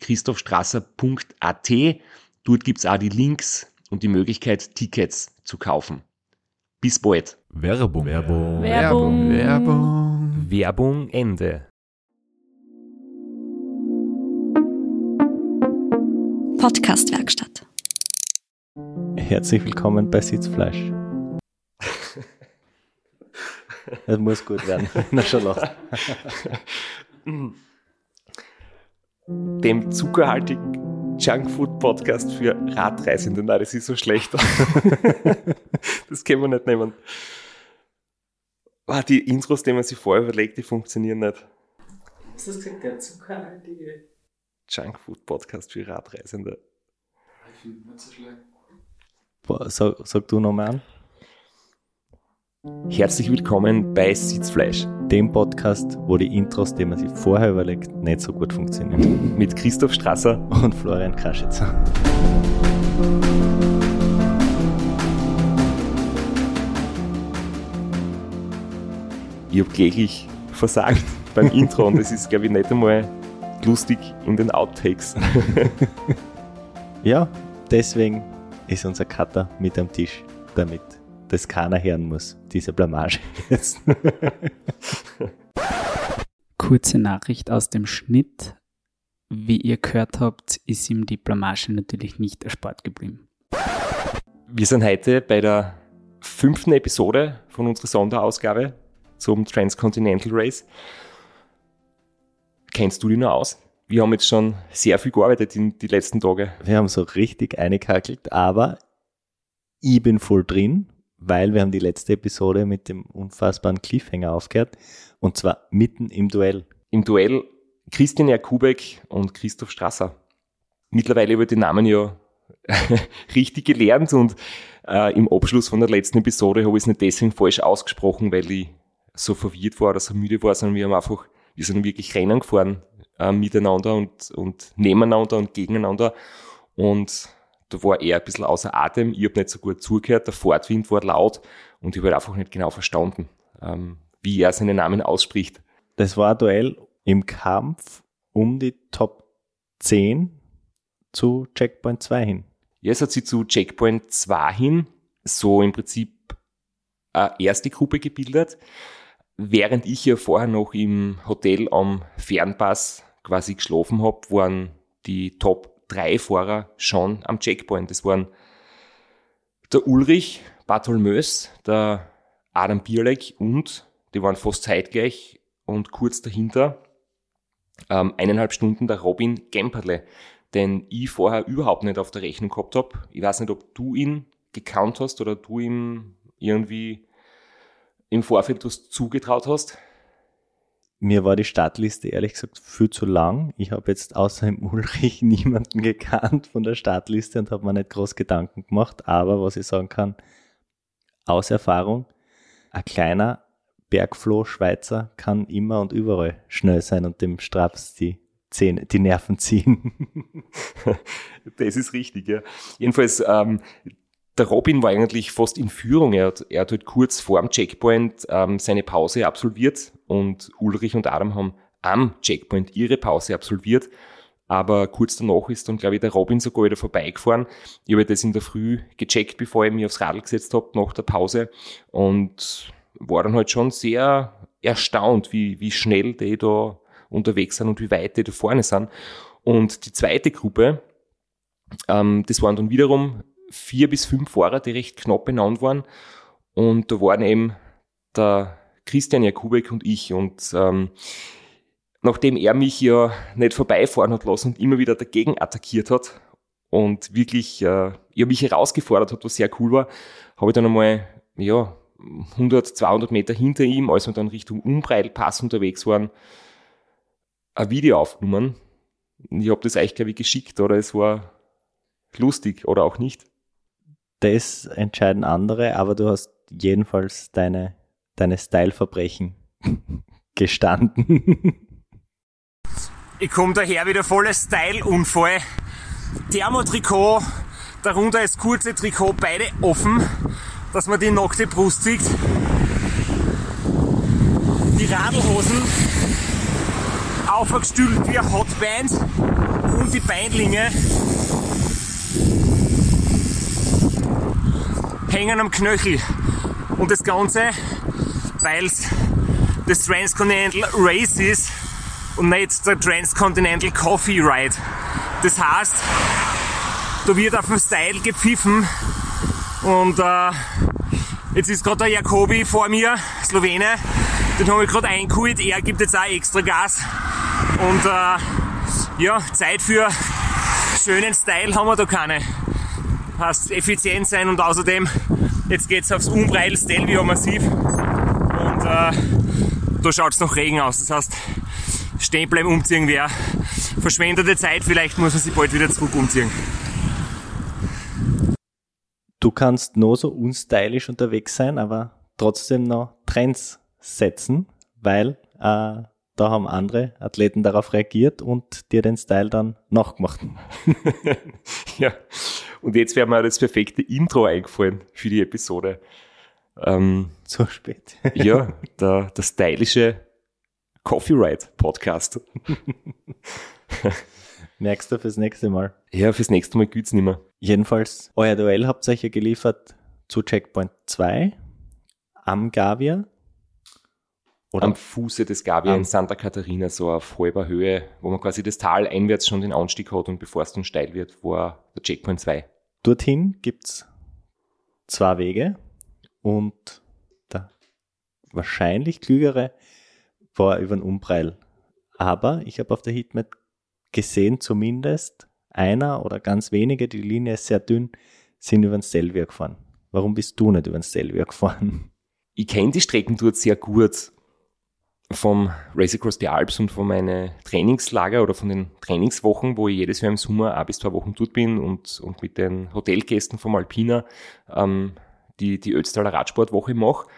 www.christophstrasser.at. Dort gibt's auch die Links und die Möglichkeit, Tickets zu kaufen. Bis bald. Werbung. Werbung. Werbung. Werbung. Werbung Ende. Podcastwerkstatt. Herzlich willkommen bei Sitzfleisch. Es muss gut werden, er schon lacht. Dem zuckerhaltigen Junkfood-Podcast für Radreisende. Nein, das ist so schlecht. das können wir nicht nehmen. Ah, die Intros, die man sich vorher überlegt, die funktionieren nicht. Was hast du gesagt? Der zuckerhaltige. Junkfood-Podcast für Radreisende. Ich finde nicht so schlecht. Boah, Sag, sag du nochmal an. Herzlich willkommen bei Sitzfleisch Dem Podcast, wo die Intros, die man sich vorher überlegt, nicht so gut funktionieren. mit Christoph Strasser. Und Florian Kraschitzer. Ich habe kläglich versagt beim Intro und es ist, glaube ich, nicht einmal lustig in den Outtakes. Ja, deswegen ist unser Cutter mit am Tisch, damit das keiner hören muss, diese Blamage jetzt. Kurze Nachricht aus dem Schnitt. Wie ihr gehört habt, ist ihm die Blamage natürlich nicht erspart geblieben. Wir sind heute bei der fünften Episode von unserer Sonderausgabe zum Transcontinental Race. Kennst du die noch aus? Wir haben jetzt schon sehr viel gearbeitet in die letzten Tage. Wir haben so richtig eingekackelt, aber ich bin voll drin, weil wir haben die letzte Episode mit dem unfassbaren Cliffhanger aufgehört und zwar mitten im Duell. Im Duell Christian Jakubek und Christoph Strasser. Mittlerweile ich den Namen ja richtig gelernt und äh, im Abschluss von der letzten Episode habe ich es nicht deswegen falsch ausgesprochen, weil ich so verwirrt war oder so müde war, sondern wir haben einfach, wir sind wirklich Rennen gefahren äh, miteinander und, und nebeneinander und gegeneinander und da war er ein bisschen außer Atem, ich habe nicht so gut zugehört, der Fortwind war laut und ich habe halt einfach nicht genau verstanden, ähm, wie er seinen Namen ausspricht. Das war ein Duell im Kampf um die Top 10 zu Checkpoint 2 hin. Jetzt hat sie zu Checkpoint 2 hin so im Prinzip eine erste Gruppe gebildet, während ich ja vorher noch im Hotel am Fernpass quasi geschlafen habe, waren die Top 3 Fahrer schon am Checkpoint. Das waren der Ulrich Bartholmös, der Adam Bierleck und die waren fast zeitgleich und kurz dahinter ähm, eineinhalb Stunden der Robin Gemperle, den ich vorher überhaupt nicht auf der Rechnung gehabt habe. Ich weiß nicht, ob du ihn gekannt hast oder du ihm irgendwie im Vorfeld was zugetraut hast. Mir war die Startliste ehrlich gesagt viel zu lang. Ich habe jetzt außer dem Ulrich niemanden gekannt von der Startliste und habe mir nicht groß Gedanken gemacht. Aber was ich sagen kann, aus Erfahrung, ein kleiner Bergfloh-Schweizer kann immer und überall schnell sein und dem Straps die Zähne, die Nerven ziehen. Das ist richtig, ja. Jedenfalls, ähm, der Robin war eigentlich fast in Führung. Er hat, er hat halt kurz vor dem Checkpoint ähm, seine Pause absolviert und Ulrich und Adam haben am Checkpoint ihre Pause absolviert. Aber kurz danach ist dann, glaube ich, der Robin sogar wieder vorbeigefahren. Ich habe das in der Früh gecheckt, bevor ich mich aufs Radl gesetzt habe, nach der Pause. Und war dann halt schon sehr erstaunt, wie, wie schnell die da unterwegs sind und wie weit die da vorne sind. Und die zweite Gruppe, Ähm, das waren dann wiederum vier bis fünf Fahrer, die recht knapp benannt waren. Und da waren eben der Christian Jakubek und ich. Und ähm, nachdem er mich ja nicht vorbeifahren hat lassen und immer wieder dagegen attackiert hat und wirklich äh, ja, mich herausgefordert hat, was sehr cool war, habe ich dann einmal ja, 100, 200 Meter hinter ihm, als wir dann Richtung Umbreilpass unterwegs waren, ein Video aufgenommen. Ich habe das eigentlich, glaube ich, geschickt oder es war lustig oder auch nicht. Das entscheiden andere, aber du hast jedenfalls deine, deine Styleverbrechen gestanden. Ich komme daher wieder voller Style-Unfall. Thermotrikot, darunter das kurze Trikot, beide offen, dass man die nackte Brust sieht. Die Radlhosen aufgestülpt wie ein Hotband und die Beinlinge hängen am Knöchel. Und das Ganze, weil es das Transcontinental Race ist und nicht der Transcontinental Coffee Ride. Das heißt, da wird auf dem Style gepfiffen und äh, jetzt ist gerade der Jakobi vor mir, Slowene, den habe ich gerade eingeholt, er gibt jetzt auch extra Gas und äh, ja, Zeit für schönen Style haben wir da keine. Heißt effizient sein und außerdem, jetzt geht's aufs Umbreil Stelvio massiv und äh, da schaut's nach Regen aus. Das heißt, stehen bleiben, umziehen wäre verschwendete Zeit. Vielleicht muss man sich bald wieder zurück umziehen. Du kannst nur so unstylisch unterwegs sein, aber trotzdem noch Trends setzen, weil äh, da haben andere Athleten darauf reagiert und dir den Style dann nachgemacht. ja, und jetzt wäre mir das perfekte Intro eingefallen für die Episode. Ähm, Zu spät. ja, der, der stylische Coffee Ride Podcast. Merkst du fürs nächste Mal. Ja, fürs nächste Mal gibt's nicht mehr. Jedenfalls, euer Duell habt ihr euch ja geliefert zu Checkpoint 2 am Gavia. Oder Am Fuße des Am- in Santa Catarina, so auf halber Höhe, wo man quasi das Tal einwärts schon den Anstieg hat und bevor es dann steil wird, war der Checkpoint 2. dorthin gibt's zwei Wege und der wahrscheinlich klügere war über den Umbreil. Aber ich habe auf der Heatmap gesehen, zumindest einer oder ganz wenige, die Linie ist sehr dünn, sind über den Stelvio gefahren. Warum bist du nicht über den Stelvio gefahren? Ich kenne die Strecken dort sehr gut vom Race Across the Alps und von meinen Trainingslager oder von den Trainingswochen, wo ich jedes Jahr im Sommer ein bis zwei Wochen dort bin und, und mit den Hotelgästen vom Alpina ähm, die, die Ötztaler Radsportwoche mache.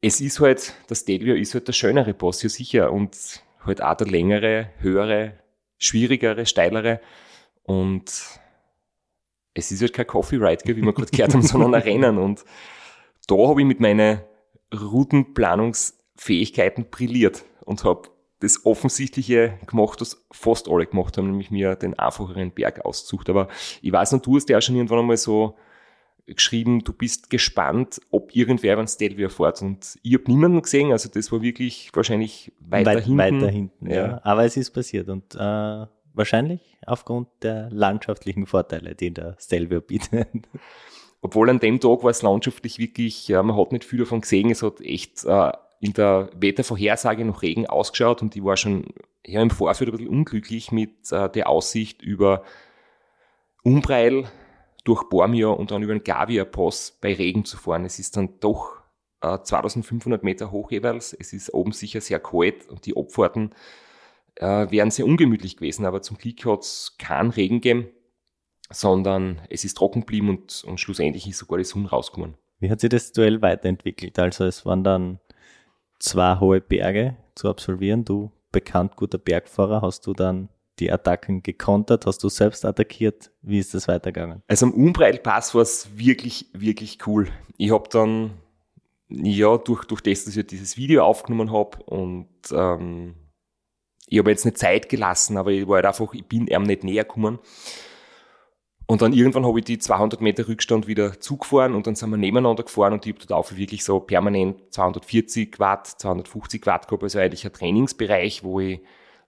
Es ist halt, das Stelvio ist halt der schönere Boss, ja sicher, und halt auch der längere, höhere, schwierigere, steilere und es ist halt kein Coffee Ride, wie wir gerade gehört haben, sondern ein Rennen und da habe ich mit meinen Routenplanungsfähigkeiten brilliert und habe das Offensichtliche gemacht, was fast alle gemacht haben, nämlich mir den einfacheren Berg ausgesucht. Aber ich weiß noch, du hast ja auch schon irgendwann einmal so geschrieben, du bist gespannt, ob irgendwer beim Stelvio fährt. Und ich habe niemanden gesehen, also das war wirklich wahrscheinlich weiter Weit- hinten. Weiter hinten, ja. Ja. Aber es ist passiert und äh, wahrscheinlich aufgrund der landschaftlichen Vorteile, die der Stelvio bietet. Obwohl an dem Tag war es landschaftlich wirklich, ja, man hat nicht viel davon gesehen. Es hat echt äh, in der Wettervorhersage noch Regen ausgeschaut und ich war schon ja, im Vorfeld ein bisschen unglücklich mit äh, der Aussicht über Umbreil durch Bormio und dann über den Gavia-Pass bei Regen zu fahren. Es ist dann doch äh, 2500 Meter hoch jeweils. Es ist oben sicher sehr kalt und die Abfahrten äh, wären sehr ungemütlich gewesen, aber zum Glück hat es keinen Regen gegeben sondern es ist trocken geblieben und, und schlussendlich ist sogar die Sonne rausgekommen. Wie hat sich das Duell weiterentwickelt? Also es waren dann zwei hohe Berge zu absolvieren. Du, bekannt guter Bergfahrer, hast du dann die Attacken gekontert? Hast du selbst attackiert? Wie ist das weitergegangen? Also am Umbreilpass war es wirklich, wirklich cool. Ich habe dann, ja, durch, durch das, dass ich dieses Video aufgenommen habe und ähm, ich habe jetzt nicht Zeit gelassen, aber ich war halt einfach, ich bin ihm nicht näher gekommen. Und dann irgendwann habe ich die 200 Meter Rückstand wieder zugefahren und dann sind wir nebeneinander gefahren und ich habe dort auch wirklich so permanent 240 Watt, 250 Watt gehabt, also eigentlich ein Trainingsbereich, wo ich,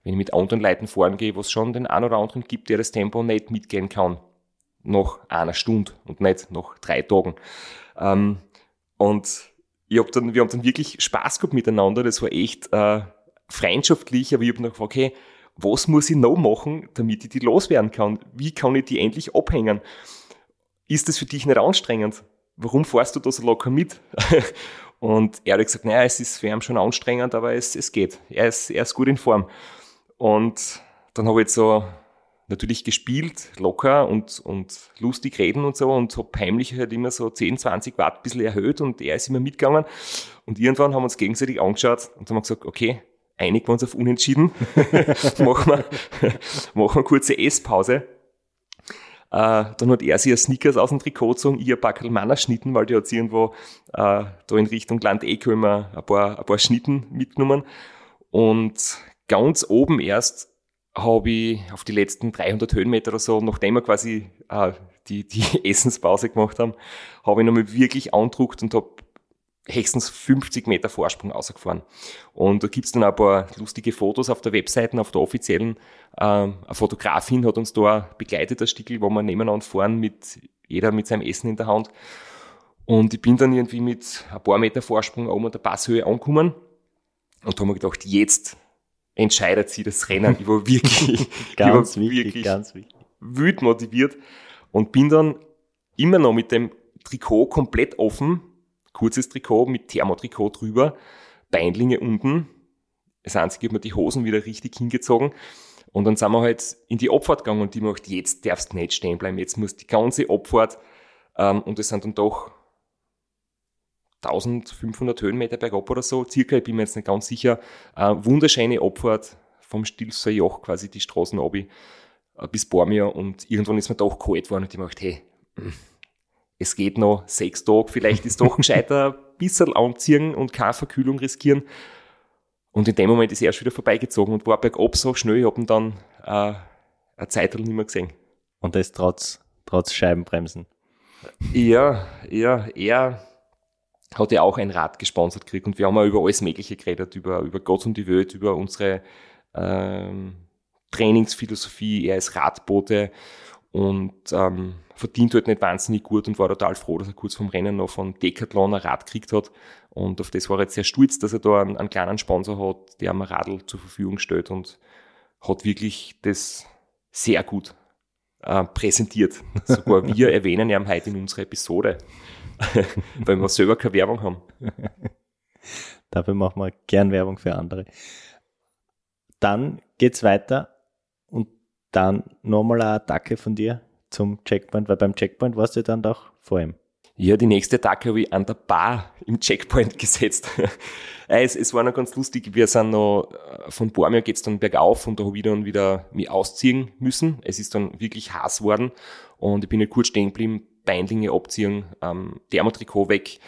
wenn ich mit anderen Leuten fahren gehe, wo es schon den einen oder anderen gibt, der das Tempo nicht mitgehen kann. nach einer Stunde und nicht nach drei Tagen. Ähm, und ich hab dann, wir haben dann wirklich Spaß gehabt miteinander. Das war echt äh, freundschaftlich, aber ich habe noch gefragt, okay, was muss ich noch machen, damit ich die loswerden kann? Wie kann ich die endlich abhängen? Ist das für dich nicht anstrengend? Warum fährst du da so locker mit? und er hat gesagt, naja, es ist für ihn schon anstrengend, aber es, es geht. Er ist, er ist gut in Form. Und dann habe ich so natürlich gespielt, locker und, und lustig reden und so und habe heimlich halt immer so 10, 20 Watt ein bisschen erhöht und er ist immer mitgegangen. Und irgendwann haben wir uns gegenseitig angeschaut und haben gesagt, okay, einigen wir uns auf Unentschieden, machen, wir, machen wir kurze Esspause. Äh, dann hat er sich ein Snickers aus dem Trikot gezogen, ich ein paar Manner Schnitten, weil die hat sie irgendwo äh, da in Richtung Land Eco immer ein paar, ein paar Schnitten mitgenommen. Und ganz oben erst habe ich auf die letzten 300 Höhenmeter oder so, nachdem wir quasi äh, die, die Essenspause gemacht haben, habe ich nochmal wirklich andruckt und habe höchstens 50 Meter Vorsprung rausgefahren. Und da gibt's dann ein paar lustige Fotos auf der Webseite, auf der offiziellen. Ähm, eine Fotografin hat uns da begleitet, das Stickel, wo wir nebeneinander fahren, mit jeder mit seinem Essen in der Hand. Und ich bin dann irgendwie mit ein paar Meter Vorsprung oben an der Passhöhe angekommen und habe mir gedacht, jetzt entscheidet sie das Rennen. Ich war wirklich, ganz ich war wichtig, wirklich ganz wichtig. wild motiviert und bin dann immer noch mit dem Trikot komplett offen kurzes Trikot mit Thermotrikot drüber, Beinlinge unten. Das einzige, habe mir die Hosen wieder richtig hingezogen. Und dann sind wir halt in die Abfahrt gegangen und die macht, jetzt darfst du nicht stehen bleiben, jetzt muss die ganze Abfahrt, ähm, und es sind dann doch 1500 Höhenmeter bergab oder so, circa, ich bin mir jetzt nicht ganz sicher, äh, wunderschöne Abfahrt vom Stilfser Joch, quasi die Straßen ab, äh, bis Bormir und irgendwann ist mir doch kalt geworden und ich dachte, hey, es geht noch sechs Tage, vielleicht ist doch gescheiter ein bisschen anziehen und keine Verkühlung riskieren. Und in dem Moment ist er erst wieder vorbeigezogen und war bergab so schnell, ich habe ihn dann äh, eine Zeit nicht mehr gesehen. Und das trotz, trotz Scheibenbremsen. Ja, ja, er hat ja auch ein Rad gesponsert gekriegt und wir haben auch über alles Mögliche geredet, über, über Gott und die Welt, über unsere ähm, Trainingsphilosophie, er ist Radbote und ähm, verdient halt nicht wahnsinnig gut und war total froh, dass er kurz vom Rennen noch von Decathlon ein Rad gekriegt hat. Und auf das war er jetzt sehr stolz, dass er da einen, einen kleinen Sponsor hat, der ihm ein Radl zur Verfügung stellt und hat wirklich das sehr gut äh, präsentiert. Sogar wir erwähnen ihn heute in unserer Episode, weil wir selber keine Werbung haben. Dafür machen wir gern Werbung für andere. Dann geht's weiter und dann nochmal eine Attacke von dir zum Checkpoint, weil beim Checkpoint warst du dann doch vor ihm. Ja, die nächste Attacke habe ich an der Bar im Checkpoint gesetzt. es, es war noch ganz lustig. Wir sind noch, äh, von Bormia geht's dann bergauf und da habe ich dann wieder mich ausziehen müssen. Es ist dann wirklich heiß worden und ich bin ja kurz stehen geblieben, Beinlinge abziehen, ähm, Thermotrikot weg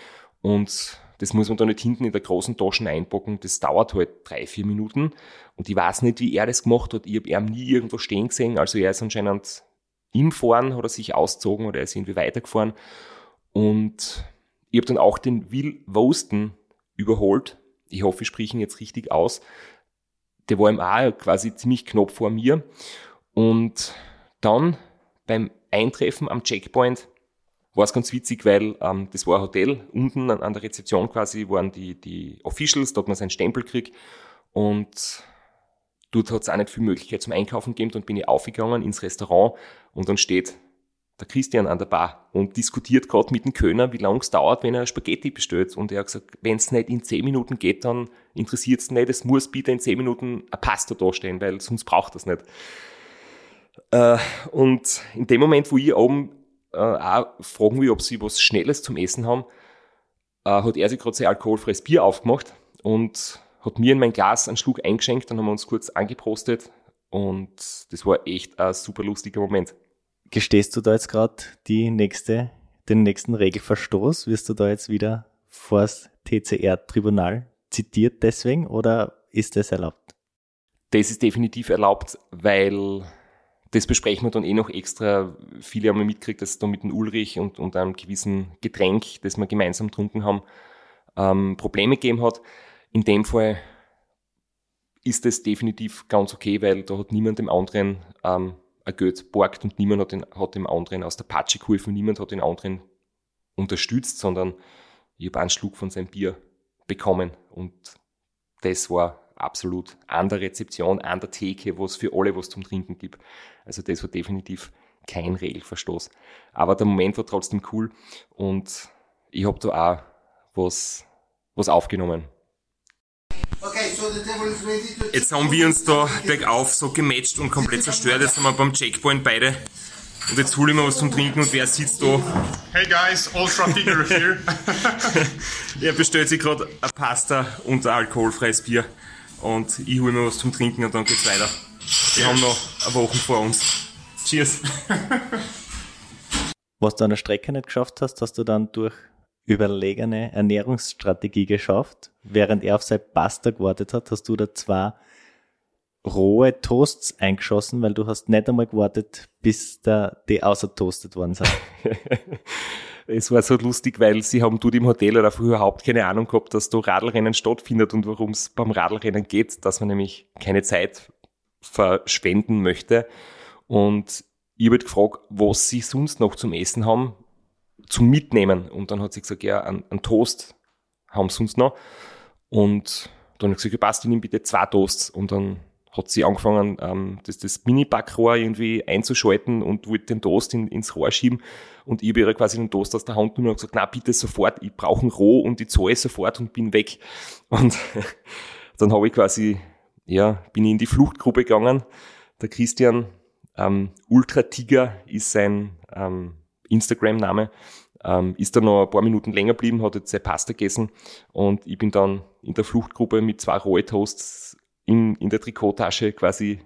und das muss man da nicht hinten in der großen Tasche einpacken. Das dauert halt drei, vier Minuten. Und ich weiß nicht, wie er das gemacht hat. Ich habe ihn nie irgendwo stehen gesehen. Also er ist anscheinend im Fahren, hat er sich ausgezogen oder er ist irgendwie weitergefahren. Und ich habe dann auch den Will Wosten überholt. Ich hoffe, ich spreche ihn jetzt richtig aus. Der war im A quasi ziemlich knapp vor mir. Und dann beim Eintreffen am Checkpoint war es ganz witzig, weil ähm, das war ein Hotel. Unten an, an, der Rezeption quasi waren die, die Officials, da hat man seinen Stempel gekriegt. Und dort hat es auch nicht viel Möglichkeit zum Einkaufen gegeben. Dann bin ich aufgegangen ins Restaurant und dann steht der Christian an der Bar und diskutiert gerade mit dem Kölner, wie lange es dauert, wenn er Spaghetti bestellt. Und er hat gesagt, wenn es nicht in 10 Minuten geht, dann interessiert es nicht. Es muss bitte in 10 Minuten ein Pasta dastehen, weil sonst braucht das nicht. Äh, und in dem Moment, wo ich oben äh, auch fragen will, ob sie was Schnelles zum Essen haben, äh, hat er sich gerade sein alkoholfreies Bier aufgemacht und hat mir in mein Glas einen Schluck eingeschenkt, dann haben wir uns kurz angeprostet und das war echt ein super lustiger Moment. Gestehst du da jetzt gerade die nächste, den nächsten Regelverstoß? Wirst du da jetzt wieder vor das TCR-Tribunal zitiert deswegen oder ist das erlaubt? Das ist definitiv erlaubt, weil das besprechen wir dann eh noch extra. Viele haben mitgekriegt, dass es da mit dem Ulrich und, und einem gewissen Getränk, das wir gemeinsam getrunken haben, ähm, Probleme gegeben hat. In dem Fall ist das definitiv ganz okay, weil da hat niemand dem anderen ähm, ein Geld borgt und niemand hat, den, hat dem anderen aus der Patsche geholfen, niemand hat den anderen unterstützt, sondern ich habe einen Schluck von seinem Bier bekommen und das war absolut an der Rezeption, an der Theke, wo es für alle was zum Trinken gibt. Also das war definitiv kein Regelverstoß. Aber der Moment war trotzdem cool und ich habe da auch was, was aufgenommen. Jetzt haben wir uns da bergauf so gematcht und komplett zerstört. Jetzt sind wir beim Checkpoint beide. Und jetzt hole ich mir was zum Trinken und wer sitzt da? Hey guys, Ultra Digger here. Er bestellt sich gerade eine Pasta und ein alkoholfreies Bier. Und ich hole mir was zum Trinken und dann geht's weiter. Wir haben noch eine Woche vor uns. Cheers. Was du an der Strecke nicht geschafft hast, hast du dann durch überlegene Ernährungsstrategie geschafft. Während er auf sein Pasta gewartet hat, hast du da zwei rohe Toasts eingeschossen, weil du hast nicht einmal gewartet, bis da die außertoastet worden sind. Es war so lustig, weil sie haben dort im Hotel oder früher überhaupt keine Ahnung gehabt, dass da Radlrennen stattfindet und worum es beim Radlrennen geht, dass man nämlich keine Zeit verschwenden möchte. Und ich habe gefragt, was sie sonst noch zum Essen haben, zum Mitnehmen. Und dann hat sie gesagt, ja, einen, Toast haben sie sonst noch. Und dann habe ich gesagt, ja, passt, ich nehme bitte zwei Toasts. Und dann hat sie angefangen, ähm, das, das Mini-Backrohr irgendwie einzuschalten und wollte den Toast in, ins Rohr schieben. Und ich habe ihr quasi den Toast aus der Hand genommen und gesagt, na bitte sofort, ich brauche einen Roh und ich zahle sofort und bin weg. Und dann habe ich quasi, ja, bin ich in die Fluchtgruppe gegangen. Der Christian, ähm, Ultra Tiger ist sein ähm, Instagram-Name, ähm, ist dann noch ein paar Minuten länger geblieben, hat jetzt seine Pasta gegessen und ich bin dann in der Fluchtgruppe mit zwei rohe Toasts in, in der Trikottasche quasi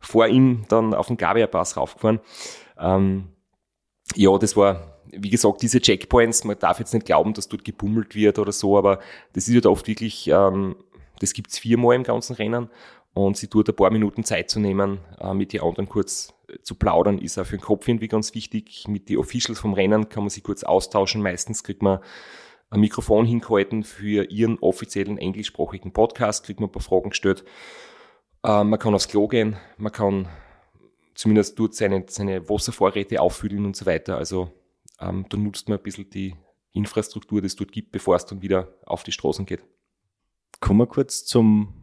vor ihm dann auf den Gabia-Pass raufgefahren. Ähm, ja, das war, wie gesagt, diese Checkpoints, man darf jetzt nicht glauben, dass dort gebummelt wird oder so, aber das ist halt oft wirklich, ähm, das gibt's viermal im ganzen Rennen und sie tut ein paar Minuten Zeit zu nehmen, äh, mit den anderen kurz zu plaudern, ist auch für den Kopf irgendwie ganz wichtig. Mit den Officials vom Rennen kann man sich kurz austauschen. Meistens kriegt man ein Mikrofon hingehalten für ihren offiziellen englischsprachigen Podcast, kriegt man ein paar Fragen gestellt. Äh, man kann aufs Klo gehen, man kann zumindest dort seine, seine Wasservorräte auffüllen und so weiter. Also ähm, da nutzt man ein bisschen die Infrastruktur, die es dort gibt, bevor es dann wieder auf die Straßen geht. Kommen wir kurz zum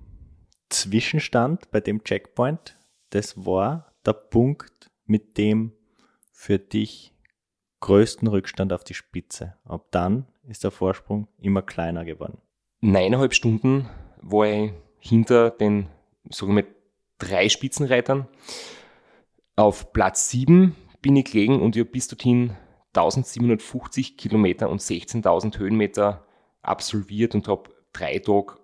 Zwischenstand bei dem Checkpoint. Das war der Punkt mit dem für dich größten Rückstand auf die Spitze. Ab dann ist der Vorsprung immer kleiner geworden. Neuneinhalb Stunden war ich hinter den, sagen wir, drei Spitzenreitern. Auf Platz sieben bin ich gelegen und ich habe bis dorthin 1750 Kilometer und 16.000 Höhenmeter absolviert und habe drei Tage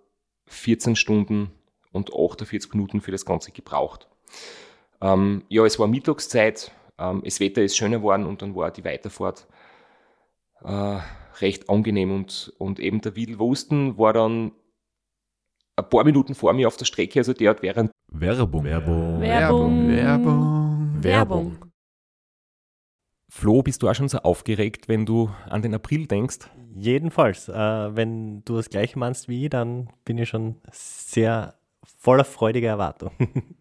14 Stunden und 48 Minuten für das Ganze gebraucht. Ähm, ja, es war Mittagszeit, ähm, das Wetter ist schöner geworden und dann war die Weiterfahrt äh, recht angenehm und, und eben der Widl Wusten war dann ein paar Minuten vor mir auf der Strecke, also der hat während Werbung. Werbung. Werbung. Werbung. Werbung. Flo, bist du auch schon so aufgeregt, wenn du an den April denkst? Jedenfalls, äh, wenn du das gleiche meinst wie ich, dann bin ich schon sehr voller freudiger Erwartung.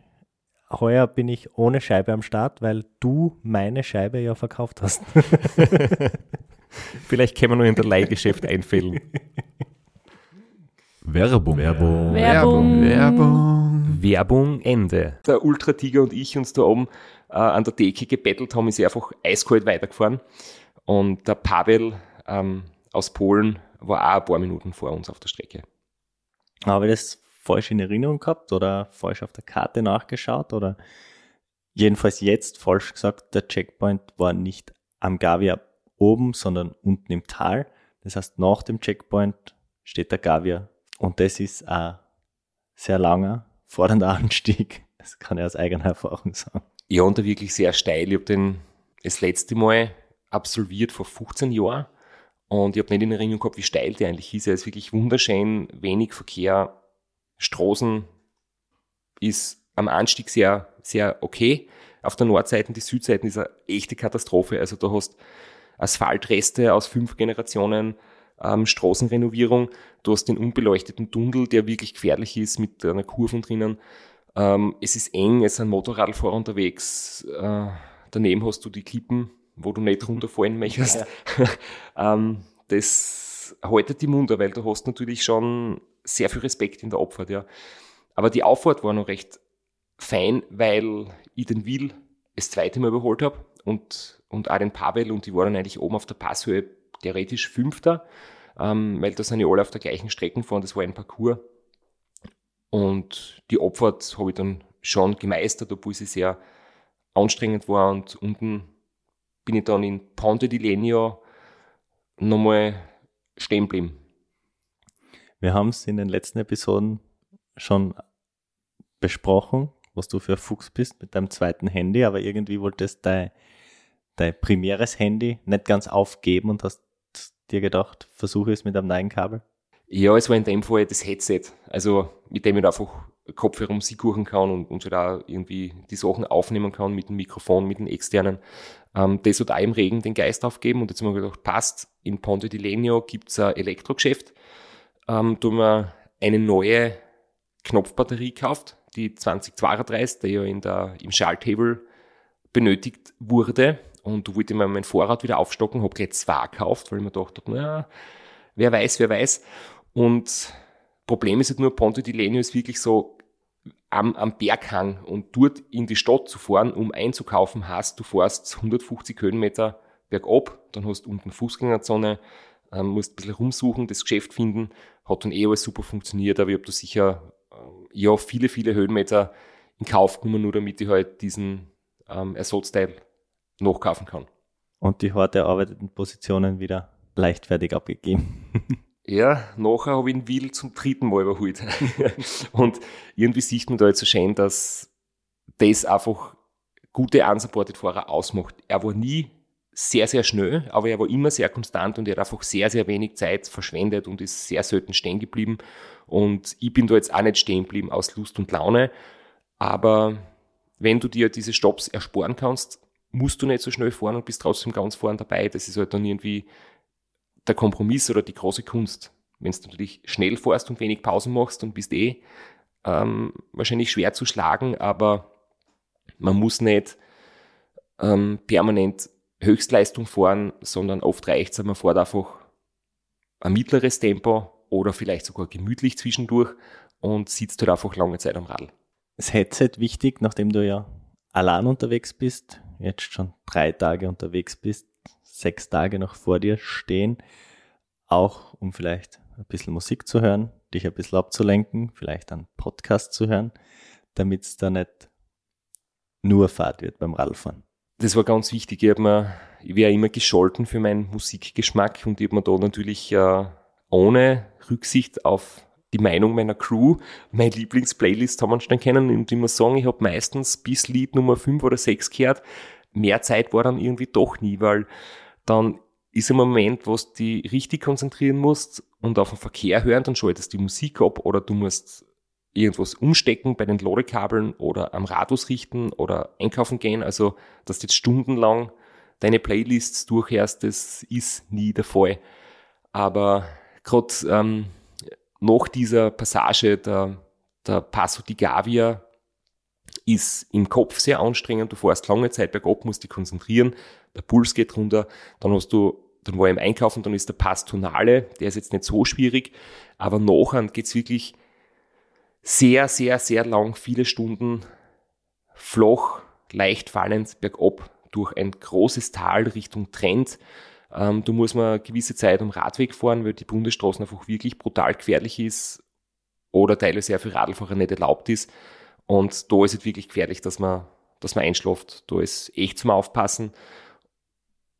Heuer bin ich ohne Scheibe am Start, weil du meine Scheibe ja verkauft hast. Vielleicht können wir nur in der Leihgeschäft einfällen. Werbung. Werbung. Werbung. Werbung. Werbung Ende. Der Ultra-Tiger und ich uns da oben äh, an der Decke gebettelt haben, ist einfach eiskalt weitergefahren. Und der Pavel ähm, aus Polen war auch ein paar Minuten vor uns auf der Strecke. Ich das falsch in Erinnerung gehabt oder falsch auf der Karte nachgeschaut oder jedenfalls jetzt falsch gesagt, der Checkpoint war nicht am Gavia oben, sondern unten im Tal. Das heißt, nach dem Checkpoint steht der Gavia und das ist ein sehr langer, fordernder Anstieg. Das kann ich aus eigener Erfahrung sagen. Ja, und da wirklich sehr steil. Ich habe den das letzte Mal absolviert vor 15 Jahren und ich habe nicht in Erinnerung gehabt, wie steil der eigentlich ist. Er ist wirklich wunderschön, wenig Verkehr, Straßen ist am Anstieg sehr, sehr okay. Auf der Nordseite, die Südseite ist eine echte Katastrophe. Also da hast Asphaltreste aus fünf Generationen, ähm, Straßenrenovierung, du hast den unbeleuchteten Tunnel, der wirklich gefährlich ist mit einer Kurve drinnen. Ähm, es ist eng, es sind Motorradfahrer unterwegs. Äh, daneben hast du die Klippen, wo du nicht runterfallen möchtest. ähm, das haltet die Munter, weil du hast natürlich schon sehr viel Respekt in der Abfahrt, ja. Aber die Auffahrt war noch recht fein, weil ich den Will das zweite Mal überholt habe und, und auch den Pavel und die waren eigentlich oben auf der Passhöhe theoretisch Fünfter, ähm, weil da sind ja alle auf der gleichen Strecke gefahren, das war ein Parcours. Und die Abfahrt habe ich dann schon gemeistert, obwohl sie sehr anstrengend war und unten bin ich dann in Ponte di Legno nochmal stehen geblieben. Wir haben es in den letzten Episoden schon besprochen, was du für ein Fuchs bist mit deinem zweiten Handy, aber irgendwie wolltest dein, dein primäres Handy nicht ganz aufgeben und hast dir gedacht, versuche es mit einem neuen Kabel. Ja, es war in dem Fall das Headset, also mit dem ich einfach Musik hören kann und, und so da irgendwie die Sachen aufnehmen kann mit dem Mikrofon, mit den externen. Ähm, das hat auch im Regen den Geist aufgeben und jetzt haben wir gedacht, passt, in Ponte di Legno gibt es ein Elektrogeschäft, ähm, haben wir eine neue Knopfbatterie gekauft, die 2032, die ja in der, im Schalthebel benötigt wurde. Und wollte mir mein Vorrat wieder aufstocken, habe gleich zwei gekauft, weil ich mir gedacht habe, naja, wer weiß, wer weiß. Und Problem ist halt nur, Ponte di Legno ist wirklich so am, am Berghang und dort in die Stadt zu fahren, um einzukaufen, hast du fährst 150 Höhenmeter bergab, dann hast du unten Fußgängerzone, ähm, musst ein bisschen rumsuchen, das Geschäft finden, hat dann eh alles super funktioniert, aber ich habe da sicher äh, ja viele, viele Höhenmeter in Kauf genommen, nur damit ich halt diesen ähm, Ersatzteil nachkaufen kann. Und die hart erarbeiteten Positionen wieder leichtfertig abgegeben. Ja, nachher habe ich ihn Will zum dritten Mal überholt. und irgendwie sieht man da jetzt so schön, dass das einfach gute Unsupported-Fahrer ausmacht. Er war nie sehr, sehr schnell, aber er war immer sehr konstant und er hat einfach sehr, sehr wenig Zeit verschwendet und ist sehr selten stehen geblieben. Und ich bin da jetzt auch nicht stehen geblieben aus Lust und Laune. Aber wenn du dir diese Stops ersparen kannst, musst du nicht so schnell fahren und bist trotzdem ganz vorne dabei. Das ist halt dann irgendwie der Kompromiss oder die große Kunst. Wenn du natürlich schnell fährst und wenig Pausen machst und bist eh ähm, wahrscheinlich schwer zu schlagen, aber man muss nicht ähm, permanent Höchstleistung fahren, sondern oft reicht es, man fährt einfach ein mittleres Tempo oder vielleicht sogar gemütlich zwischendurch und sitzt halt einfach lange Zeit am Radl. Das Headset wichtig, nachdem du ja allein unterwegs bist, jetzt schon drei Tage unterwegs bist, sechs Tage noch vor dir stehen, auch um vielleicht ein bisschen Musik zu hören, dich ein bisschen abzulenken, vielleicht einen Podcast zu hören, damit es da nicht nur Fahrt wird beim Radfahren. Das war ganz wichtig. Ich, hab mir, ich wäre immer gescholten für meinen Musikgeschmack und ich habe mir da natürlich äh, ohne Rücksicht auf die Meinung meiner Crew meine Lieblingsplaylist haben wir schon kennen und ich muss sagen, ich habe meistens bis Lied Nummer 5 oder 6 gehört. Mehr Zeit war dann irgendwie doch nie, weil dann ist ein Moment, wo du dich richtig konzentrieren musst und auf den Verkehr hören, dann schaltest du die Musik ab oder du musst irgendwas umstecken bei den Ladekabeln oder am Radius richten oder einkaufen gehen. Also, dass du jetzt stundenlang deine Playlists durchhörst, das ist nie der Fall. Aber gerade ähm, nach dieser Passage der, der Passo di Gavia ist im Kopf sehr anstrengend. Du fährst lange Zeit bergab, musst dich konzentrieren, der Puls geht runter, dann hast du, dann war ich im Einkaufen, dann ist der Pass Tonale, der ist jetzt nicht so schwierig, aber nachher geht's wirklich sehr, sehr, sehr lang, viele Stunden flach, leicht fallend bergab durch ein großes Tal Richtung Trend. Ähm, da muss man gewisse Zeit am Radweg fahren, weil die Bundesstraßen einfach wirklich brutal gefährlich ist oder teilweise sehr für Radlfahrer nicht erlaubt ist. Und da ist es wirklich gefährlich, dass man, dass man einschläft. Da ist echt zum Aufpassen.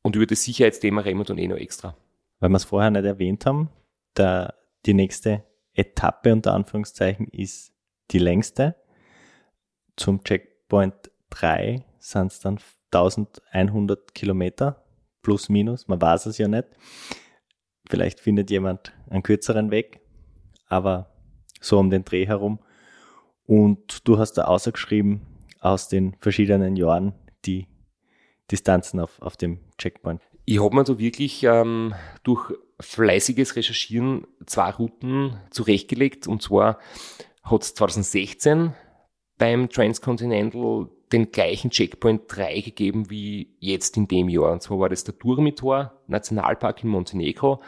Und über das Sicherheitsthema reden wir dann eh noch extra. Weil wir es vorher nicht erwähnt haben, der, die nächste Etappe unter Anführungszeichen ist die längste. Zum Checkpoint 3 sind es dann 1100 Kilometer plus minus, man weiß es ja nicht. Vielleicht findet jemand einen kürzeren Weg, aber so um den Dreh herum. Und du hast da außergeschrieben aus den verschiedenen Jahren die Distanzen auf, auf dem Checkpoint. Ich habe mir da wirklich ähm, durch fleißiges Recherchieren zwei Routen zurechtgelegt. Und zwar hat es 2016 beim Transcontinental den gleichen Checkpoint 3 gegeben wie jetzt in dem Jahr. Und zwar war das der Durmitor Nationalpark in Montenegro.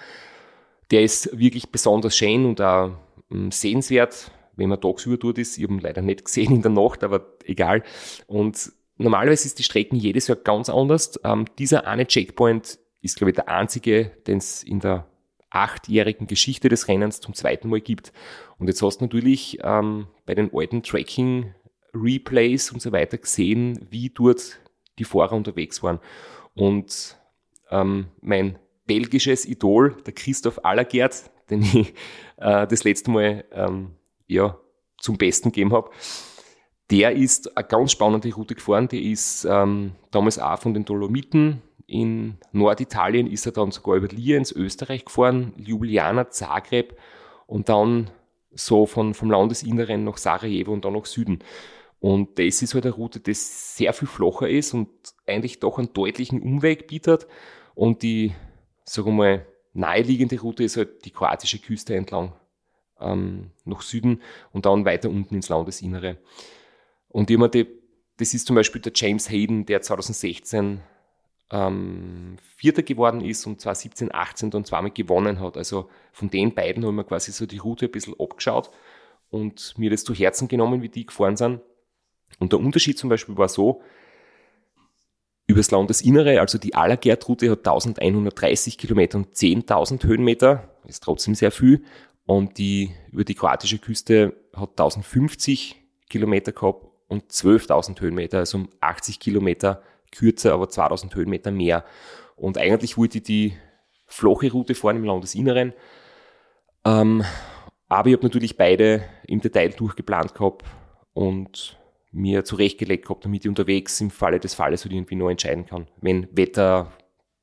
Der ist wirklich besonders schön und auch ähm, sehenswert, wenn man tagsüber dort ist. Ich habe ihn leider nicht gesehen in der Nacht, aber egal. Und normalerweise ist die Strecken jedes Jahr ganz anders. Ähm, dieser eine Checkpoint ist, glaube ich, der einzige, den es in der achtjährigen Geschichte des Rennens zum zweiten Mal gibt. Und jetzt hast du natürlich ähm, bei den alten Tracking-Replays und so weiter gesehen, wie dort die Fahrer unterwegs waren. Und ähm, mein belgisches Idol, der Christoph Allergert, den ich äh, das letzte Mal ähm, ja, zum Besten gegeben habe, der ist eine ganz spannende Route gefahren. Der ist ähm, damals auch von den Dolomiten in Norditalien ist er dann sogar über Lier Österreich gefahren, Ljubljana, Zagreb und dann so von, vom Landesinneren nach Sarajevo und dann nach Süden. Und das ist halt eine Route, die sehr viel flacher ist und eigentlich doch einen deutlichen Umweg bietet. Und die, sagen wir mal, naheliegende Route ist halt die kroatische Küste entlang ähm, nach Süden und dann weiter unten ins Landesinnere. Und die, das ist zum Beispiel der James Hayden, der 2016 ähm, Vierter geworden ist und 2017, 18 dann zweimal gewonnen hat. Also von den beiden haben wir quasi so die Route ein bisschen abgeschaut und mir das zu Herzen genommen, wie die gefahren sind. Und der Unterschied zum Beispiel war so, übers Landesinnere, also die Allergärtroute hat 1130 Kilometer und 10.000 Höhenmeter, ist trotzdem sehr viel. Und die über die kroatische Küste hat 1050 Kilometer gehabt und 12.000 Höhenmeter, also um 80 Kilometer kürzer, aber 2000 Höhenmeter mehr. Und eigentlich wollte ich die flache Route fahren im Landesinneren. Ähm, aber ich habe natürlich beide im Detail durchgeplant gehabt und mir zurechtgelegt gehabt, damit ich unterwegs im Falle des Falles halt irgendwie noch entscheiden kann, wenn Wetter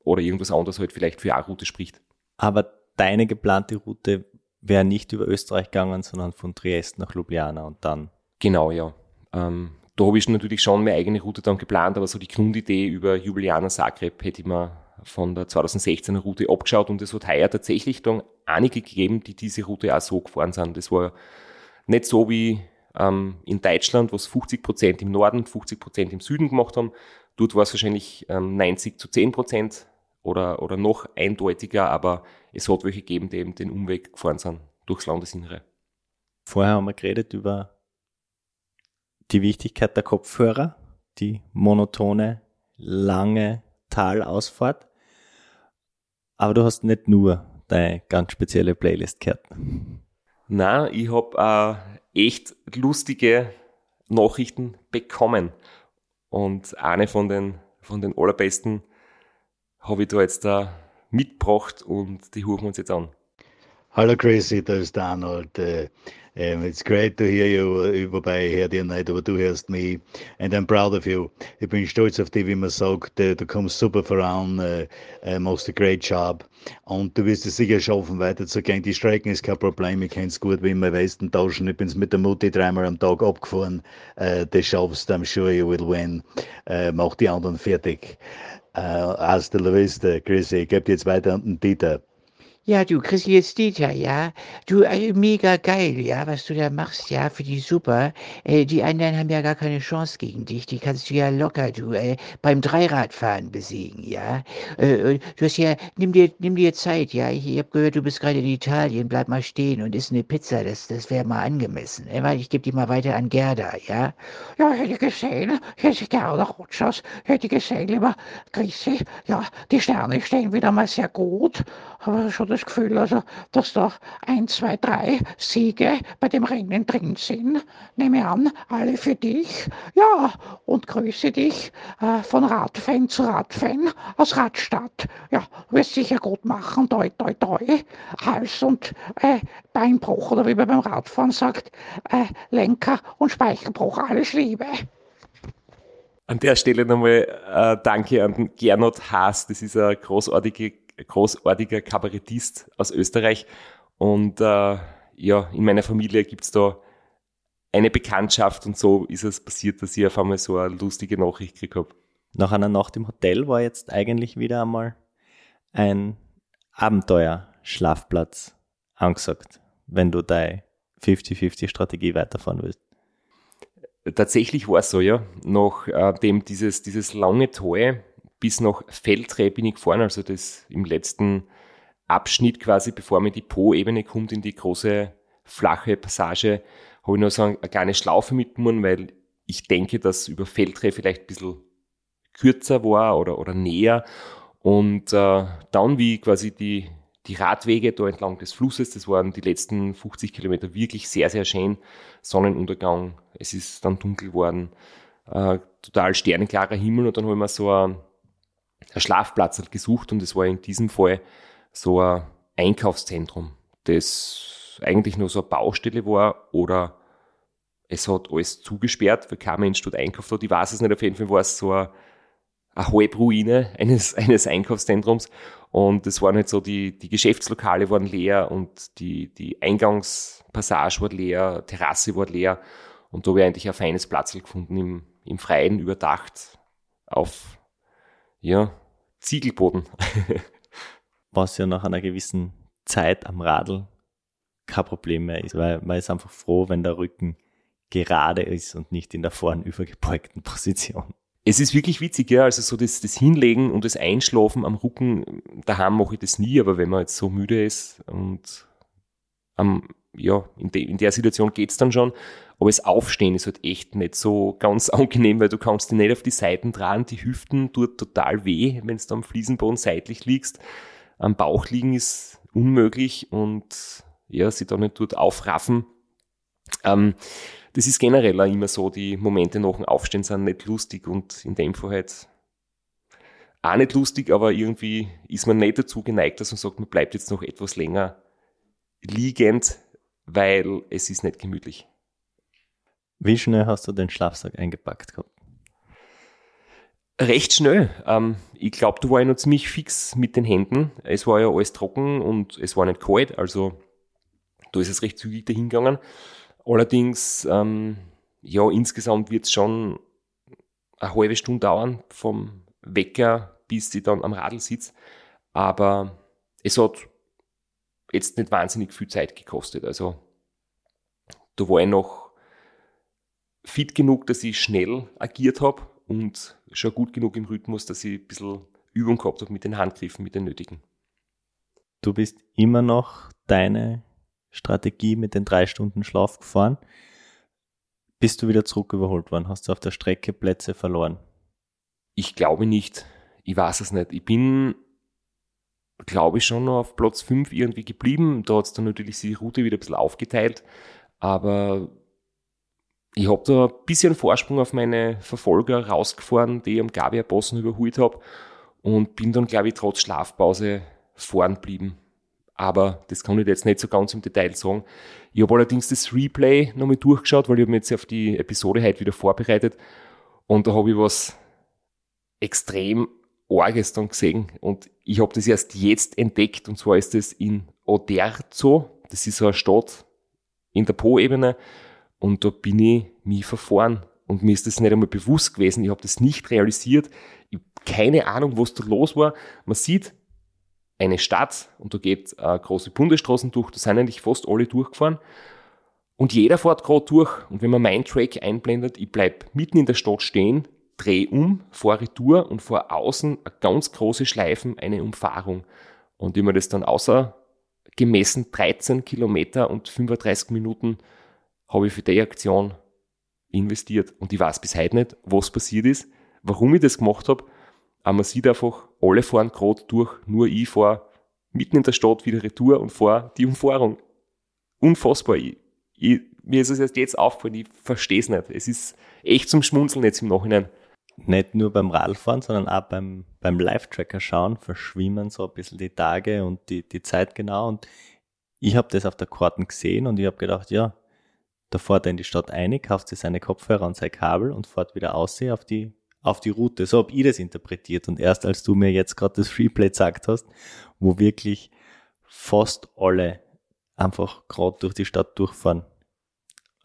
oder irgendwas anderes halt vielleicht für eine Route spricht. Aber deine geplante Route wäre nicht über Österreich gegangen, sondern von Triest nach Ljubljana und dann. Genau, ja. Ähm, da habe ich natürlich schon meine eigene Route dann geplant, aber so die Grundidee über Jubiliana Zagreb hätte ich mir von der 2016er Route abgeschaut und es hat heuer tatsächlich dann einige gegeben, die diese Route auch so gefahren sind. Das war nicht so wie ähm, in Deutschland, wo es 50 Prozent im Norden, 50 Prozent im Süden gemacht haben. Dort war es wahrscheinlich ähm, 90 zu 10 Prozent oder, oder noch eindeutiger, aber es hat welche gegeben, die eben den Umweg gefahren sind durchs Landesinnere. Vorher haben wir geredet über die Wichtigkeit der Kopfhörer, die monotone, lange Talausfahrt. Aber du hast nicht nur deine ganz spezielle Playlist gehört. Na, ich habe äh, echt lustige Nachrichten bekommen. Und eine von den, von den allerbesten habe ich da jetzt da mitgebracht und die hören wir uns jetzt an. Hallo Chrissy, da ist Arnold. Um, it's great to hear you, wobei ich höre dir nicht, aber du hörst mich. And I'm proud of you. Ich bin stolz auf dich, wie man sagt. Du, du kommst super voran, uh, uh, machst a great job. Und du wirst es sicher schaffen, weiterzugehen. Die Strecken ist kein Problem, ich kenne es gut, wie immer Westen tauschen. Ich bin es mit der Mutti dreimal am Tag abgefahren. Uh, das schaffst du, I'm sure you will win. Mach die anderen fertig. Uh, hasta la vista, Chrissy. Ich gebe dir jetzt weiter an den Dieter. Ja, du, Chris, jetzt Dieter, ja. Du, äh, mega geil, ja, was du da machst, ja, für die super. Äh, die anderen haben ja gar keine Chance gegen dich. Die kannst du ja locker, du, äh, beim Dreiradfahren besiegen, ja. Äh, du hast ja, nimm dir, nimm dir Zeit, ja. Ich, ich habe gehört, du bist gerade in Italien, bleib mal stehen und isst eine Pizza, das, das wäre mal angemessen. Äh, ich gebe die mal weiter an Gerda, ja. Ja, hätte gesehen, hätte gerne Rutschers, hätte gesehen, lieber Chrissy, ja, die Sterne stehen wieder mal sehr gut, aber schon das Gefühl, also, dass da ein, zwei, drei Siege bei dem Rennen drin sind. Nehme an, alle für dich. Ja, und grüße dich äh, von Radfan zu Radfan aus Radstadt. Ja, wirst sicher gut machen, toi, toi, toi. Hals- und äh, Beinbruch, oder wie man beim Radfahren sagt, äh, Lenker- und Speichelbruch. Alles Liebe. An der Stelle nochmal äh, danke an Gernot Haas. Das ist eine großartige großartiger Kabarettist aus Österreich. Und äh, ja, in meiner Familie gibt es da eine Bekanntschaft und so ist es passiert, dass ich auf einmal so eine lustige Nachricht gekriegt habe. Nach einer Nacht im Hotel war jetzt eigentlich wieder einmal ein Abenteuer-Schlafplatz angesagt, wenn du deine 50-50-Strategie weiterfahren willst. Tatsächlich war es so, ja. Nachdem dieses, dieses lange Tal bis nach Feldreh bin ich gefahren, also das im letzten Abschnitt quasi, bevor man die Po-Ebene kommt, in die große flache Passage, habe ich noch so eine kleine Schlaufe mitgenommen, weil ich denke, dass über Feldreh vielleicht ein bisschen kürzer war oder, oder näher. Und äh, dann, wie quasi die, die Radwege da entlang des Flusses, das waren die letzten 50 Kilometer wirklich sehr, sehr schön. Sonnenuntergang, es ist dann dunkel geworden, äh, total sternenklarer Himmel und dann habe ich mir so ein ein Schlafplatz gesucht und es war in diesem Fall so ein Einkaufszentrum, das eigentlich nur so eine Baustelle war oder es hat alles zugesperrt, weil kein Mensch dort einkauft hat. Ich weiß es nicht, auf jeden Fall war es so eine, eine Halbruine eines, eines Einkaufszentrums und es waren halt so, die, die Geschäftslokale waren leer und die, die Eingangspassage war leer, Terrasse war leer und da habe ich eigentlich ein feines Platz gefunden im, im Freien überdacht auf ja, Ziegelboden. Was ja nach einer gewissen Zeit am Radl kein Problem mehr ist, weil man ist einfach froh, wenn der Rücken gerade ist und nicht in der vorn übergebeugten Position. Es ist wirklich witzig, ja, also so das, das Hinlegen und das Einschlafen am Rücken, daheim mache ich das nie, aber wenn man jetzt so müde ist und am, ja, in, de, in der Situation geht's dann schon, aber das Aufstehen ist halt echt nicht so ganz angenehm, weil du kannst dich nicht auf die Seiten tragen. Die Hüften tut total weh, wenn du am Fliesenboden seitlich liegst. Am Bauch liegen ist unmöglich und ja, sie da nicht dort aufraffen. Ähm, das ist generell auch immer so, die Momente nach dem Aufstehen sind nicht lustig und in dem Fall halt auch nicht lustig, aber irgendwie ist man nicht dazu geneigt, dass man sagt, man bleibt jetzt noch etwas länger liegend, weil es ist nicht gemütlich. Wie schnell hast du den Schlafsack eingepackt gehabt? Recht schnell. Ähm, ich glaube, du war ja noch ziemlich fix mit den Händen. Es war ja alles trocken und es war nicht kalt, also da ist es recht zügig dahingegangen. Allerdings, ähm, ja, insgesamt wird es schon eine halbe Stunde dauern vom Wecker bis ich dann am Radl sitze. Aber es hat jetzt nicht wahnsinnig viel Zeit gekostet. Also da war ich noch fit genug, dass ich schnell agiert habe und schon gut genug im Rhythmus, dass ich ein bisschen Übung gehabt habe mit den Handgriffen, mit den nötigen. Du bist immer noch deine Strategie mit den drei Stunden Schlaf gefahren. Bist du wieder zurück überholt worden? Hast du auf der Strecke Plätze verloren? Ich glaube nicht. Ich weiß es nicht. Ich bin, glaube ich, schon noch auf Platz 5 irgendwie geblieben. Da hat es dann natürlich die Route wieder ein bisschen aufgeteilt. Aber ich habe da ein bisschen Vorsprung auf meine Verfolger rausgefahren, die ich am Gabia Bossen überholt habe. Und bin dann, glaube ich, trotz Schlafpause vorn geblieben. Aber das kann ich jetzt nicht so ganz im Detail sagen. Ich habe allerdings das Replay nochmal durchgeschaut, weil ich mich jetzt auf die Episode heute wieder vorbereitet. Und da habe ich was extrem Dann gesehen. Und ich habe das erst jetzt entdeckt. Und zwar ist das in Oderzo. Das ist so eine Stadt in der Po-Ebene. Und da bin ich mich verfahren. Und mir ist das nicht einmal bewusst gewesen. Ich habe das nicht realisiert. Ich habe keine Ahnung, was da los war. Man sieht eine Stadt und da geht äh, große Bundesstraßen durch. Da sind eigentlich fast alle durchgefahren. Und jeder fährt gerade durch. Und wenn man meinen Track einblendet, ich bleibe mitten in der Stadt stehen, drehe um, fahre Retour und vor außen eine ganz große Schleifen, eine Umfahrung. Und wie man das dann außer gemessen 13 Kilometer und 35 Minuten habe ich für die Aktion investiert. Und ich weiß bis heute nicht, was passiert ist, warum ich das gemacht habe. Aber man sieht einfach, alle fahren gerade durch, nur ich fahre mitten in der Stadt wieder Retour und fahre die Umfahrung. Unfassbar. Ich, ich, mir ist es erst jetzt aufgefallen, ich verstehe es nicht. Es ist echt zum Schmunzeln jetzt im Nachhinein nicht nur beim Radfahren, sondern auch beim, beim Live-Tracker schauen, verschwimmen so ein bisschen die Tage und die, die Zeit genau. Und ich habe das auf der Karten gesehen und ich habe gedacht, ja, da fährt er in die Stadt ein, kauft sich seine Kopfhörer und sein Kabel und fährt wieder aus auf die, auf die Route. So habe ich das interpretiert. Und erst als du mir jetzt gerade das Freeplay gesagt hast, wo wirklich fast alle einfach gerade durch die Stadt durchfahren,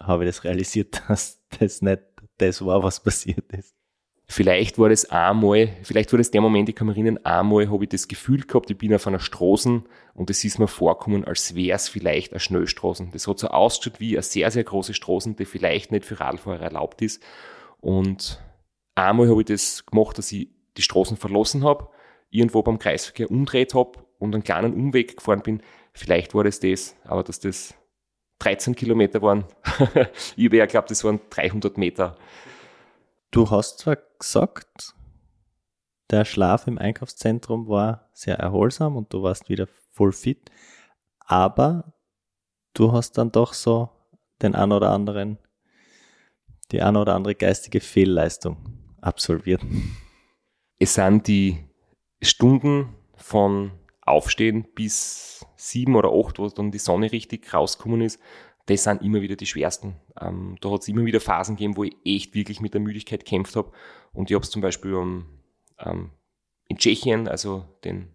habe ich das realisiert, dass das nicht das war, was passiert ist. Vielleicht war das einmal, vielleicht war das der Moment, ich kann mich erinnern, einmal habe ich das Gefühl gehabt, ich bin auf einer Straße und es ist mir vorkommen, als wäre es vielleicht eine Schnellstraße. Das hat so ausgeschaut wie eine sehr, sehr große Straße, die vielleicht nicht für Radfahrer erlaubt ist. Und einmal habe ich das gemacht, dass ich die Straßen verlassen habe, irgendwo beim Kreisverkehr umdreht habe und einen kleinen Umweg gefahren bin. Vielleicht war das das, aber dass das 13 Kilometer waren, ich habe ja geglaubt, das waren 300 Meter. Du hast zwar gesagt, der Schlaf im Einkaufszentrum war sehr erholsam und du warst wieder voll fit, aber du hast dann doch so den ein oder anderen, die ein oder andere geistige Fehlleistung absolviert. Es sind die Stunden von Aufstehen bis sieben oder acht, wo dann die Sonne richtig rausgekommen ist, das sind immer wieder die schwersten. Ähm, da hat es immer wieder Phasen gegeben, wo ich echt wirklich mit der Müdigkeit gekämpft habe. Und ich habe es zum Beispiel um, ähm, in Tschechien, also den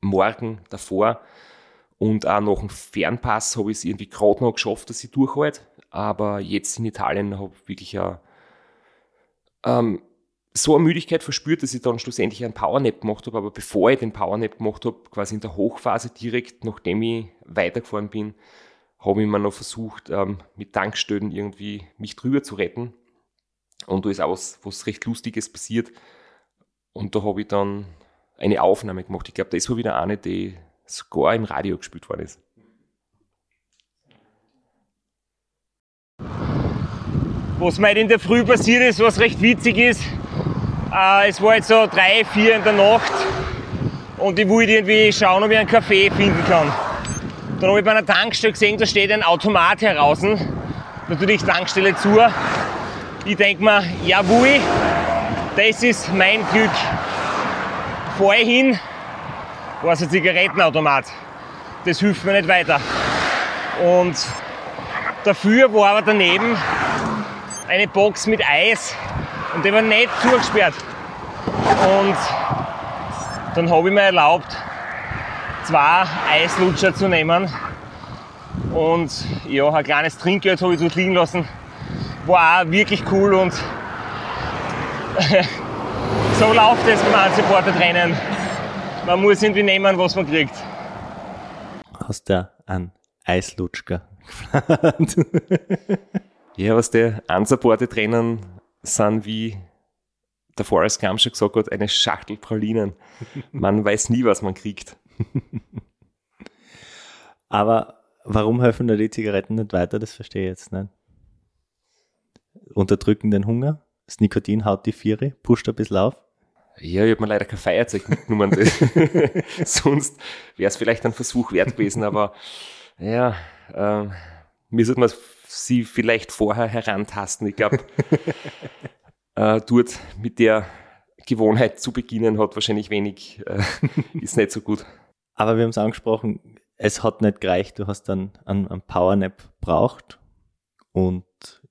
Morgen davor und auch nach dem Fernpass habe ich es irgendwie gerade noch geschafft, dass ich durchhalte. Aber jetzt in Italien habe ich wirklich eine, ähm, so eine Müdigkeit verspürt, dass ich dann schlussendlich einen Powernap gemacht habe. Aber bevor ich den Powernap gemacht habe, quasi in der Hochphase direkt, nachdem ich weitergefahren bin, habe ich mir noch versucht, ähm, mit Tankstellen irgendwie mich drüber zu retten. Und da ist auch was, was recht Lustiges passiert. Und da habe ich dann eine Aufnahme gemacht. Ich glaube, das war wieder eine, die sogar im Radio gespielt worden ist. Was mir in der Früh passiert ist, was recht witzig ist, äh, es war jetzt so drei, vier in der Nacht und ich wollte irgendwie schauen, ob ich einen Kaffee finden kann. Dann habe ich bei einer Tankstelle gesehen, da steht ein Automat heraus. Natürlich Tankstelle zu. Ich denke mir, jawohl, das ist mein Glück. Fahre hin, war es ein Zigarettenautomat. Das hilft mir nicht weiter. Und dafür war aber daneben eine Box mit Eis und die war nicht zugesperrt. Und dann habe ich mir erlaubt, zwei Eislutscher zu nehmen. Und ja, ein kleines Trinkgeld habe ich dort liegen lassen. War auch wirklich cool und So läuft es beim Unsupported-Rennen. Man muss irgendwie nehmen, was man kriegt. Hast du einen Eislutschka Ja, was der unsupported Rennen sind, wie der Forrest Gump schon gesagt hat, eine Schachtel Pralinen. Man weiß nie, was man kriegt. Aber warum helfen da die Zigaretten nicht weiter? Das verstehe ich jetzt nicht. Unterdrücken den Hunger? Das Nikotin haut die Viere, pusht ein bisschen auf. Ja, ich habe mir leider kein Feierzeug mitgenommen. Sonst wäre es vielleicht ein Versuch wert gewesen, aber ja, ähm, mir sollte man sie vielleicht vorher herantasten. Ich glaube, äh, dort mit der Gewohnheit zu beginnen hat wahrscheinlich wenig, äh, ist nicht so gut. Aber wir haben es angesprochen, es hat nicht gereicht, du hast dann einen, einen Powernap braucht und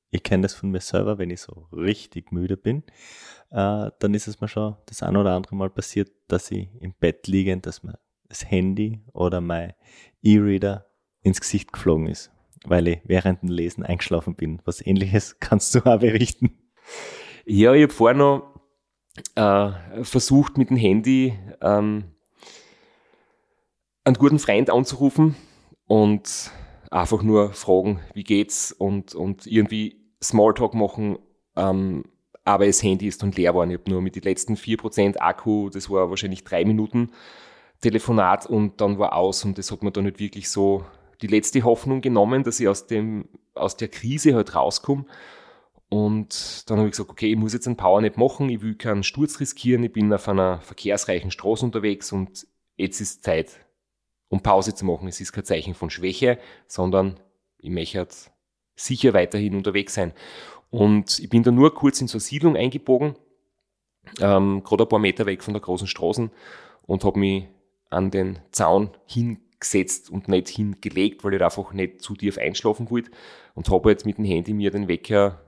ich kenne das von mir selber, wenn ich so richtig müde bin, äh, dann ist es mir schon das ein oder andere Mal passiert, dass ich im Bett liegend, dass mir das Handy oder mein E-Reader ins Gesicht geflogen ist, weil ich während dem Lesen eingeschlafen bin. Was ähnliches kannst du auch berichten. Ja, ich habe vorher noch äh, versucht mit dem Handy ähm, einen guten Freund anzurufen und einfach nur fragen, wie geht's und, und irgendwie Smalltalk machen, ähm, aber das Handy ist dann leer geworden. Ich habe nur mit den letzten 4% Akku, das war wahrscheinlich drei Minuten Telefonat und dann war aus und das hat mir dann nicht wirklich so die letzte Hoffnung genommen, dass ich aus, dem, aus der Krise halt rauskomme. Und dann habe ich gesagt, okay, ich muss jetzt einen Powernap machen, ich will keinen Sturz riskieren, ich bin auf einer verkehrsreichen Straße unterwegs und jetzt ist Zeit, um Pause zu machen. Es ist kein Zeichen von Schwäche, sondern ich möchte halt sicher weiterhin unterwegs sein. Und ich bin da nur kurz in so eine Siedlung eingebogen, ähm, gerade ein paar Meter weg von der großen Straße und habe mich an den Zaun hingesetzt und nicht hingelegt, weil ich einfach nicht zu tief einschlafen wollte und habe jetzt mit dem Handy mir den Wecker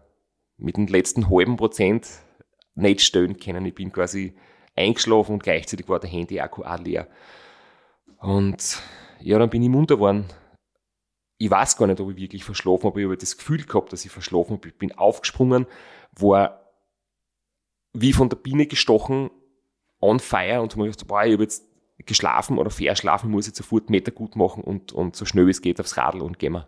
mit dem letzten halben Prozent nicht stellen können. Ich bin quasi eingeschlafen und gleichzeitig war der Handy-Akku auch leer. Und ja, dann bin ich munter geworden ich weiß gar nicht, ob ich wirklich verschlafen habe, ich habe das Gefühl gehabt, dass ich verschlafen. Ich bin aufgesprungen, war wie von der Biene gestochen, on fire und habe mir gedacht, boah, ich habe jetzt geschlafen oder verschlafen, muss jetzt sofort Meter gut machen und, und so schnell wie es geht aufs Radl und gehen wir.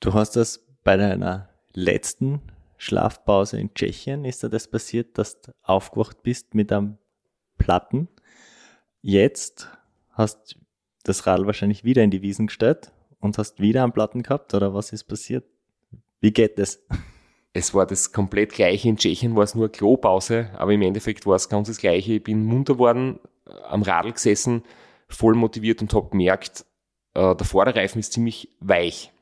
Du hast das bei deiner letzten Schlafpause in Tschechien, ist da das passiert, dass du aufgewacht bist mit einem Platten. Jetzt hast das Radl wahrscheinlich wieder in die Wiesen gestellt und hast wieder einen Platten gehabt oder was ist passiert? Wie geht das? Es war das komplett gleiche. In Tschechien war es nur eine Klopause, aber im Endeffekt war es ganz das gleiche. Ich bin munter geworden, am Radl gesessen, voll motiviert und habe gemerkt, äh, der Vorderreifen ist ziemlich weich.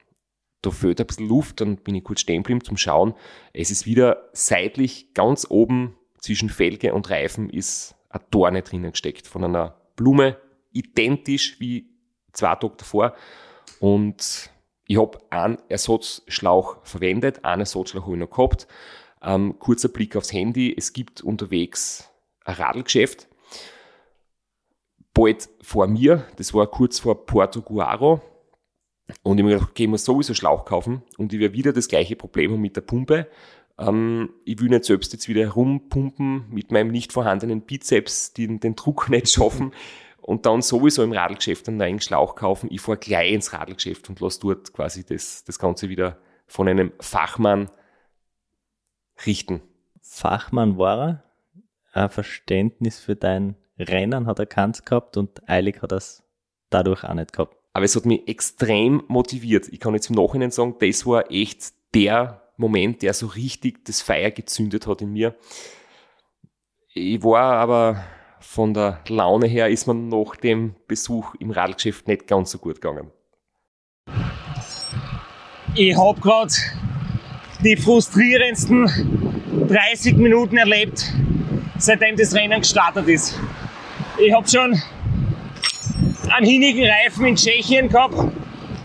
Da fehlt ein bisschen Luft, dann bin ich kurz stehen geblieben zum Schauen. Es ist wieder seitlich ganz oben zwischen Felge und Reifen ist eine Dorne drinnen gesteckt von einer Blume, identisch wie zwei Tage davor. Und ich habe einen Ersatzschlauch verwendet, einen Ersatzschlauch habe ich noch gehabt. Ähm, kurzer Blick aufs Handy, es gibt unterwegs ein Radlgeschäft. Bald vor mir, das war kurz vor Porto Guaro. Und ich habe mir gedacht, okay, ich muss sowieso Schlauch kaufen. Und ich werde wieder das gleiche Problem haben mit der Pumpe. Ähm, ich will nicht selbst jetzt wieder herumpumpen mit meinem nicht vorhandenen Bizeps, den, den Druck nicht schaffen und dann sowieso im Radlgeschäft einen neuen Schlauch kaufen. Ich fahre gleich ins Radlgeschäft und lasse dort quasi das, das Ganze wieder von einem Fachmann richten. Fachmann war er, ein Verständnis für dein Rennen hat er keins gehabt und eilig hat er es dadurch auch nicht gehabt. Aber es hat mich extrem motiviert. Ich kann jetzt im Nachhinein sagen, das war echt der Moment, der so richtig das Feuer gezündet hat in mir. Ich war aber von der Laune her ist man nach dem Besuch im Radlgeschäft nicht ganz so gut gegangen. Ich habe gerade die frustrierendsten 30 Minuten erlebt, seitdem das Rennen gestartet ist. Ich habe schon einen hinnigen Reifen in Tschechien gehabt,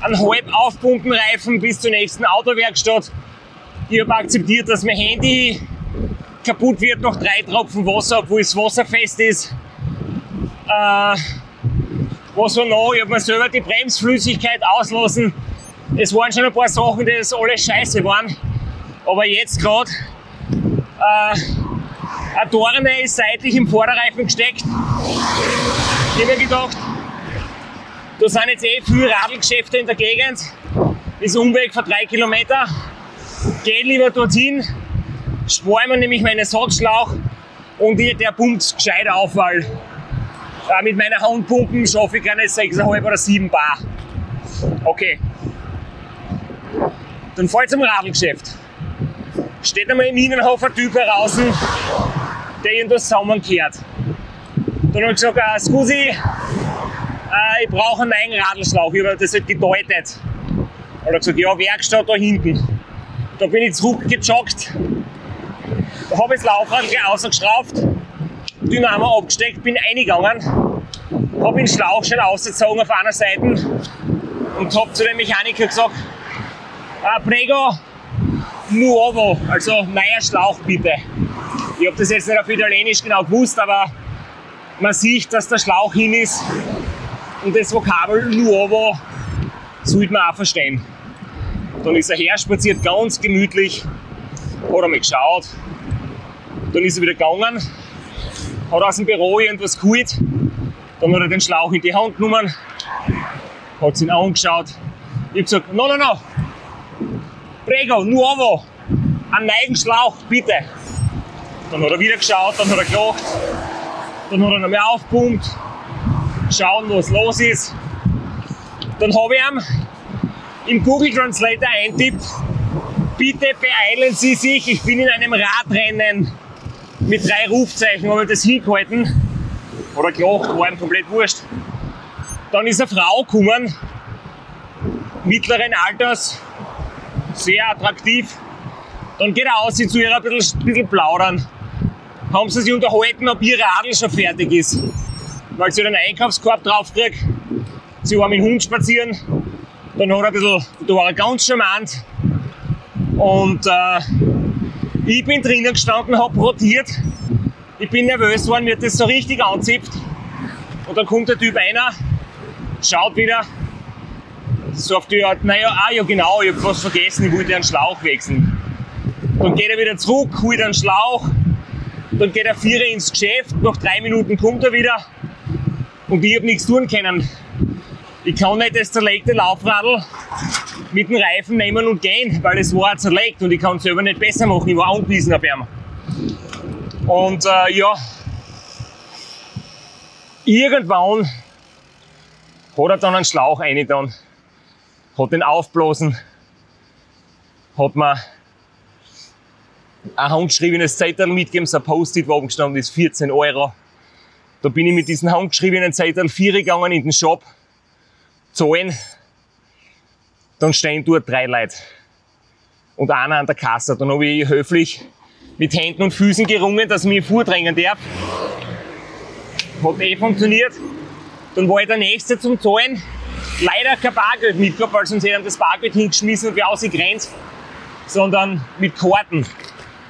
einen halb aufpumpen Reifen bis zur nächsten Autowerkstatt. Ich habe akzeptiert, dass mein Handy kaputt wird nach drei Tropfen Wasser, obwohl es wasserfest ist. Äh, was war noch? Ich habe mir selber die Bremsflüssigkeit auslassen. Es waren schon ein paar Sachen, die das alles scheiße waren. Aber jetzt gerade äh, Eine Dorne ist seitlich im Vorderreifen gesteckt. Ich habe mir gedacht, da sind jetzt eh viele Radlgeschäfte in der Gegend. Ist Umweg von drei Kilometer. Geh lieber dorthin, spare mir nämlich meinen Ersatzschlauch und ich, der pumpt gescheit auf, weil äh, mit meiner Handpumpen schaffe ich keine 6,5 oder 7 Bar. Okay. Dann fahr ich zum Radlgeschäft. Steht einmal im Innenhof ein Typ heraus, der irgendwas zusammenkehrt. Dann habe ich gesagt, äh, Scusi, äh, ich brauche einen neuen Radlschlauch. Ich habe das halt gedeutet. Hat er gesagt, ja, Werkstatt da hinten. Da bin ich zurückgejoggt, habe das Laufrad gleich ausgeschraubt, Dynamo abgesteckt, bin eingegangen, habe den Schlauch schon ausgezogen auf einer Seite und habe zu dem Mechaniker gesagt, ah, Prego, nuovo, also neuer Schlauch bitte. Ich habe das jetzt nicht auf Italienisch genau gewusst, aber man sieht, dass der Schlauch hin ist und das Vokabel nuovo sollte man auch verstehen. Dann ist er herspaziert, ganz gemütlich, hat er mal geschaut, dann ist er wieder gegangen, hat aus dem Büro irgendwas geholt, dann hat er den Schlauch in die Hand genommen, hat ihn angeschaut. Ich habe gesagt, no, no, no, prego, nuovo, einen neuen Schlauch, bitte. Dann hat er wieder geschaut, dann hat er gelacht, dann hat er nochmal aufgepumpt, schauen, was los ist. Dann habe ich ihm im Google Translator eintippt, bitte beeilen Sie sich, ich bin in einem Radrennen mit drei Rufzeichen, habe ich das hingehalten. Oder gelacht, war ihm komplett wurscht. Dann ist eine Frau gekommen, mittleren Alters, sehr attraktiv. Dann geht er aus, sie zu ihr ein bisschen, bisschen plaudern. Haben sie sich unterhalten, ob ihr Radl schon fertig ist. Weil sie den Einkaufskorb draufkriegt. Sie war mit dem Hund spazieren. Dann hat er ein bisschen, da war er ganz charmant. Und äh, ich bin drinnen gestanden, hab rotiert. Ich bin nervös geworden, mir das so richtig anzipft. Und dann kommt der Typ einer, schaut wieder, auf die Art, naja, ah ja genau, ich hab was vergessen, ich wollte einen Schlauch wechseln. Dann geht er wieder zurück, holt einen Schlauch, dann geht er vier ins Geschäft, nach drei Minuten kommt er wieder und ich hab nichts tun können. Ich kann nicht das zerlegte Laufradl mit dem Reifen nehmen und gehen, weil es war zerlegt und ich kann es selber nicht besser machen. Ich war angewiesen auf ihn. Und äh, ja, irgendwann hat er dann einen Schlauch reingetan, hat den aufblasen, hat mir ein handgeschriebenes Zettel mitgegeben, so ein Post-it, wo oben gestanden ist, 14 Euro. Da bin ich mit diesem handgeschriebenen Zettel vier gegangen in den Shop, zahlen, dann stehen dort drei Leute. Und einer an der Kasse. Dann habe ich höflich mit Händen und Füßen gerungen, dass ich mich vordrängen darf. Hat eh funktioniert. Dann war ich der Nächste zum Zahlen. Leider kein Bargeld mitgehabt, weil sonst hätte ich das Bargeld hingeschmissen und wäre ausgegrenzt. Sondern mit Karten.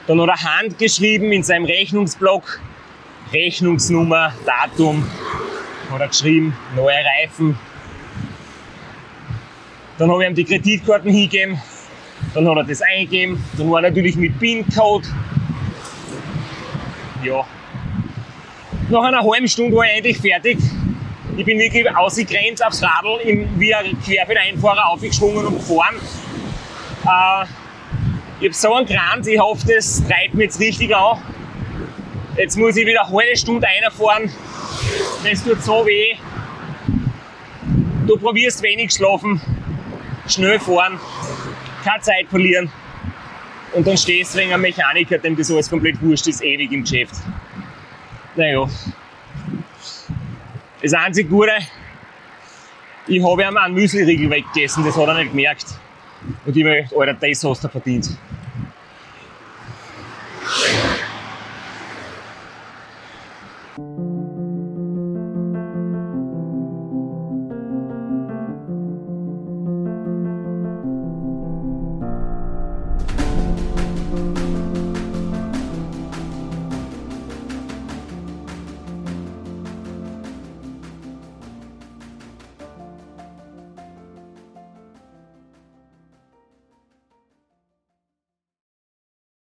Dann hat er handgeschrieben in seinem Rechnungsblock Rechnungsnummer, Datum, hat er geschrieben, neue Reifen, dann habe ich ihm die Kreditkarten hingegeben. Dann hat er das eingegeben. Dann war natürlich mit PIN-Code. Ja. Nach einer halben Stunde war ich endlich fertig. Ich bin wirklich ausgegrenzt aufs Radl, wie ein Querfeldeinfahrer aufgeschwungen und gefahren. Äh, ich habe so einen Kranz, ich hoffe, das treibt mich jetzt richtig an. Jetzt muss ich wieder eine halbe Stunde einfahren. Das tut so weh. Du probierst wenig schlafen schnell fahren, keine Zeit verlieren. Und dann stehst du wegen einem Mechaniker, dem das alles komplett wurscht ist, ewig im Geschäft. Naja. Das einzige Gute, ich habe ihm einen Müsliriegel weggegessen, das hat er nicht gemerkt. Und ich habe gedacht, Alter, das hast du verdient.